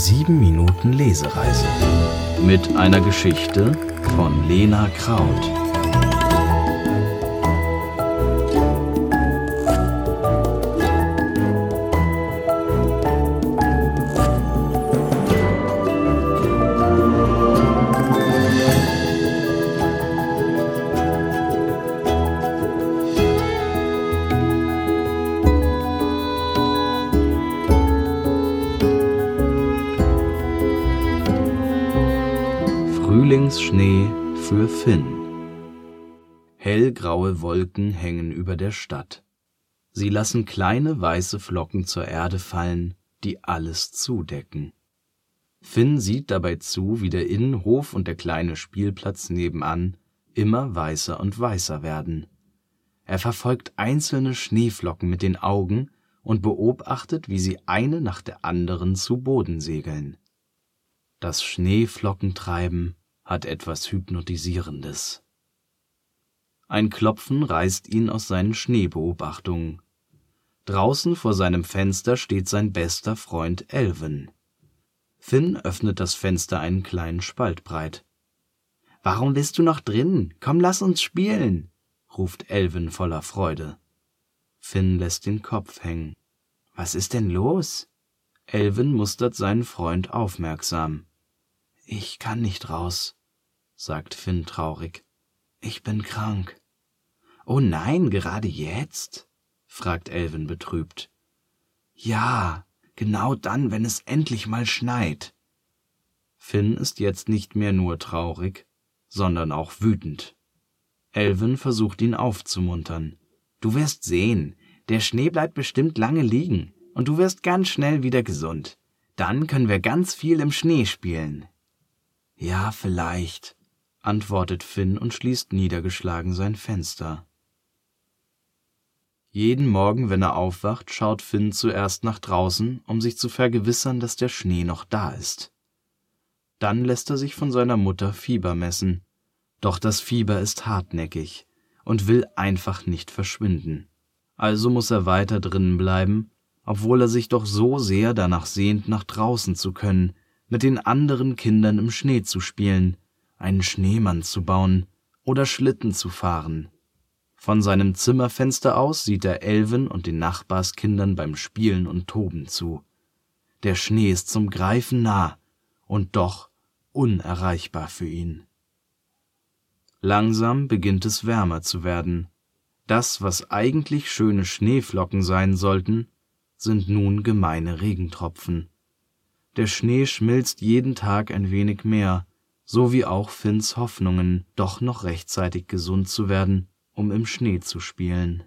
7 Minuten Lesereise mit einer Geschichte von Lena Kraut. Frühlingsschnee für Finn. Hellgraue Wolken hängen über der Stadt. Sie lassen kleine weiße Flocken zur Erde fallen, die alles zudecken. Finn sieht dabei zu, wie der Innenhof und der kleine Spielplatz nebenan immer weißer und weißer werden. Er verfolgt einzelne Schneeflocken mit den Augen und beobachtet, wie sie eine nach der anderen zu Boden segeln. Das Schneeflockentreiben hat etwas Hypnotisierendes. Ein Klopfen reißt ihn aus seinen Schneebeobachtungen. Draußen vor seinem Fenster steht sein bester Freund Elven. Finn öffnet das Fenster einen kleinen Spalt breit. Warum bist du noch drin? Komm, lass uns spielen, ruft Elven voller Freude. Finn lässt den Kopf hängen. Was ist denn los? Elven mustert seinen Freund aufmerksam. Ich kann nicht raus, sagt Finn traurig. Ich bin krank. Oh nein, gerade jetzt? fragt Elven betrübt. Ja, genau dann, wenn es endlich mal schneit. Finn ist jetzt nicht mehr nur traurig, sondern auch wütend. Elven versucht ihn aufzumuntern. Du wirst sehen, der Schnee bleibt bestimmt lange liegen und du wirst ganz schnell wieder gesund. Dann können wir ganz viel im Schnee spielen. Ja, vielleicht, antwortet Finn und schließt niedergeschlagen sein Fenster. Jeden Morgen, wenn er aufwacht, schaut Finn zuerst nach draußen, um sich zu vergewissern, dass der Schnee noch da ist. Dann lässt er sich von seiner Mutter Fieber messen, doch das Fieber ist hartnäckig und will einfach nicht verschwinden. Also muss er weiter drinnen bleiben, obwohl er sich doch so sehr danach sehnt, nach draußen zu können, mit den anderen Kindern im Schnee zu spielen, einen Schneemann zu bauen oder Schlitten zu fahren. Von seinem Zimmerfenster aus sieht er Elven und den Nachbarskindern beim Spielen und Toben zu. Der Schnee ist zum Greifen nah und doch unerreichbar für ihn. Langsam beginnt es wärmer zu werden. Das, was eigentlich schöne Schneeflocken sein sollten, sind nun gemeine Regentropfen. Der Schnee schmilzt jeden Tag ein wenig mehr, so wie auch Finns Hoffnungen, doch noch rechtzeitig gesund zu werden, um im Schnee zu spielen.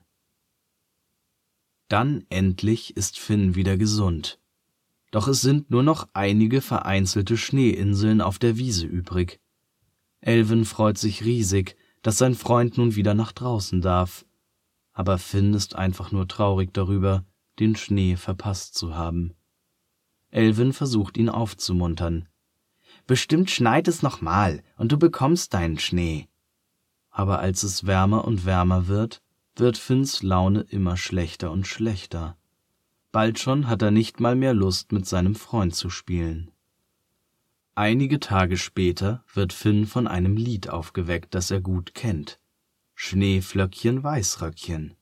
Dann endlich ist Finn wieder gesund. Doch es sind nur noch einige vereinzelte Schneeinseln auf der Wiese übrig. Elven freut sich riesig, dass sein Freund nun wieder nach draußen darf. Aber Finn ist einfach nur traurig darüber, den Schnee verpasst zu haben. Elven versucht ihn aufzumuntern. Bestimmt schneit es noch mal und du bekommst deinen Schnee. Aber als es wärmer und wärmer wird, wird Finns Laune immer schlechter und schlechter. Bald schon hat er nicht mal mehr Lust, mit seinem Freund zu spielen. Einige Tage später wird Finn von einem Lied aufgeweckt, das er gut kennt. Schneeflöckchen, Weißröckchen.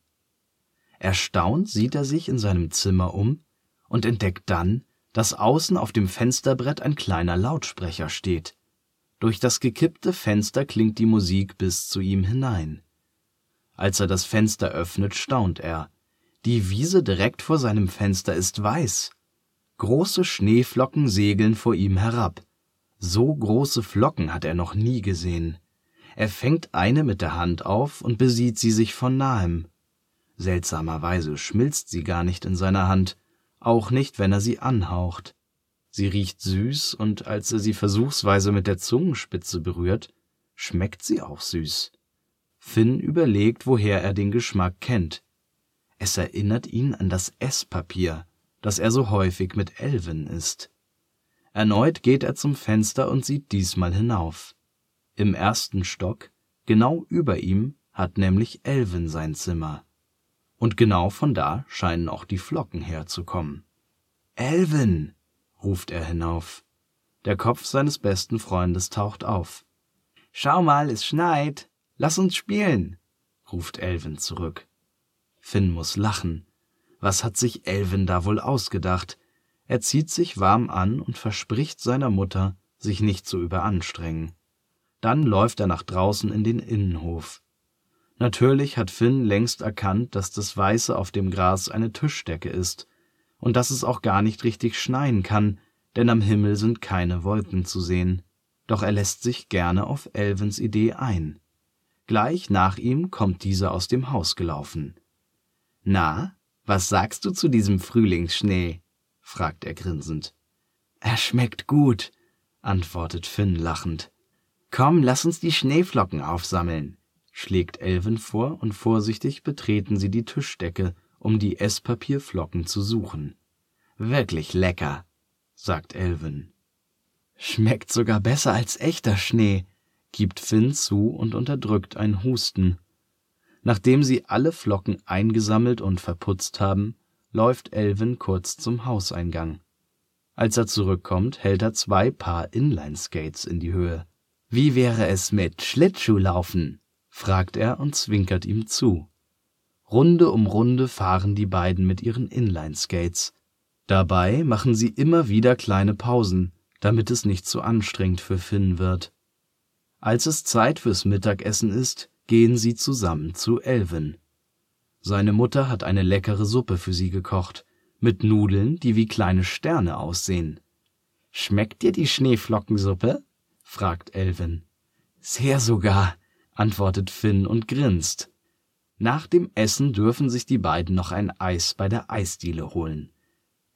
Erstaunt sieht er sich in seinem Zimmer um und entdeckt dann, dass außen auf dem Fensterbrett ein kleiner Lautsprecher steht. Durch das gekippte Fenster klingt die Musik bis zu ihm hinein. Als er das Fenster öffnet, staunt er. Die Wiese direkt vor seinem Fenster ist weiß. Große Schneeflocken segeln vor ihm herab. So große Flocken hat er noch nie gesehen. Er fängt eine mit der Hand auf und besieht sie sich von nahem. Seltsamerweise schmilzt sie gar nicht in seiner Hand, auch nicht, wenn er sie anhaucht. Sie riecht süß, und als er sie versuchsweise mit der Zungenspitze berührt, schmeckt sie auch süß. Finn überlegt, woher er den Geschmack kennt. Es erinnert ihn an das Esspapier, das er so häufig mit Elven isst. Erneut geht er zum Fenster und sieht diesmal hinauf. Im ersten Stock, genau über ihm, hat nämlich Elven sein Zimmer. Und genau von da scheinen auch die Flocken herzukommen. Elvin, ruft er hinauf. Der Kopf seines besten Freundes taucht auf. Schau mal, es schneit. Lass uns spielen, ruft Elvin zurück. Finn muss lachen. Was hat sich Elvin da wohl ausgedacht? Er zieht sich warm an und verspricht seiner Mutter, sich nicht zu überanstrengen. Dann läuft er nach draußen in den Innenhof. Natürlich hat Finn längst erkannt, dass das Weiße auf dem Gras eine Tischdecke ist und dass es auch gar nicht richtig schneien kann, denn am Himmel sind keine Wolken zu sehen. Doch er lässt sich gerne auf Elvens Idee ein. Gleich nach ihm kommt dieser aus dem Haus gelaufen. Na, was sagst du zu diesem Frühlingsschnee? fragt er grinsend. Er schmeckt gut, antwortet Finn lachend. Komm, lass uns die Schneeflocken aufsammeln, schlägt Elven vor, und vorsichtig betreten sie die Tischdecke, um die Esspapierflocken zu suchen. Wirklich lecker, sagt Elven. Schmeckt sogar besser als echter Schnee, gibt Finn zu und unterdrückt ein Husten. Nachdem sie alle Flocken eingesammelt und verputzt haben, läuft Elven kurz zum Hauseingang. Als er zurückkommt, hält er zwei Paar Inline-Skates in die Höhe. Wie wäre es mit Schlittschuhlaufen? Fragt er und zwinkert ihm zu. Runde um Runde fahren die beiden mit ihren Inline-Skates. Dabei machen sie immer wieder kleine Pausen, damit es nicht zu anstrengend für Finn wird. Als es Zeit fürs Mittagessen ist, gehen sie zusammen zu Elvin. Seine Mutter hat eine leckere Suppe für sie gekocht, mit Nudeln, die wie kleine Sterne aussehen. Schmeckt dir die Schneeflockensuppe? fragt Elvin. Sehr sogar, antwortet Finn und grinst. Nach dem Essen dürfen sich die beiden noch ein Eis bei der Eisdiele holen.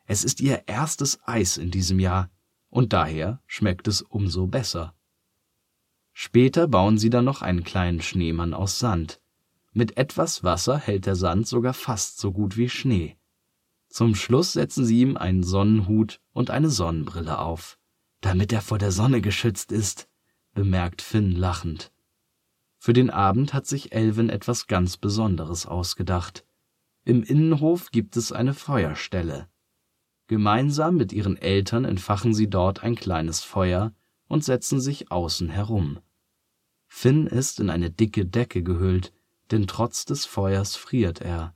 Es ist ihr erstes Eis in diesem Jahr, und daher schmeckt es umso besser. Später bauen sie dann noch einen kleinen Schneemann aus Sand. Mit etwas Wasser hält der Sand sogar fast so gut wie Schnee. Zum Schluss setzen sie ihm einen Sonnenhut und eine Sonnenbrille auf, damit er vor der Sonne geschützt ist, bemerkt Finn lachend. Für den Abend hat sich Elvin etwas ganz Besonderes ausgedacht. Im Innenhof gibt es eine Feuerstelle. Gemeinsam mit ihren Eltern entfachen sie dort ein kleines Feuer und setzen sich außen herum. Finn ist in eine dicke Decke gehüllt, denn trotz des Feuers friert er.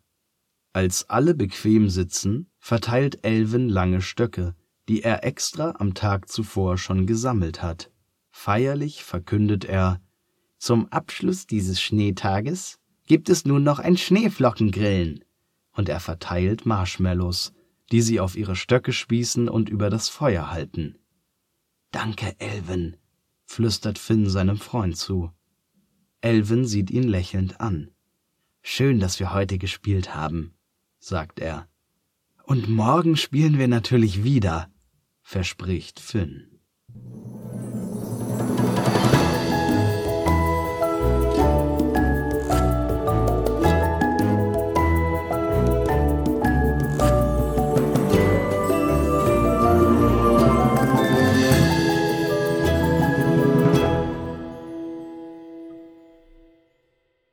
Als alle bequem sitzen, verteilt Elvin lange Stöcke, die er extra am Tag zuvor schon gesammelt hat. Feierlich verkündet er, zum Abschluss dieses Schneetages gibt es nun noch ein Schneeflockengrillen. Und er verteilt Marshmallows, die sie auf ihre Stöcke spießen und über das Feuer halten. Danke, Elvin, flüstert Finn seinem Freund zu. Elvin sieht ihn lächelnd an. Schön, dass wir heute gespielt haben, sagt er. Und morgen spielen wir natürlich wieder, verspricht Finn.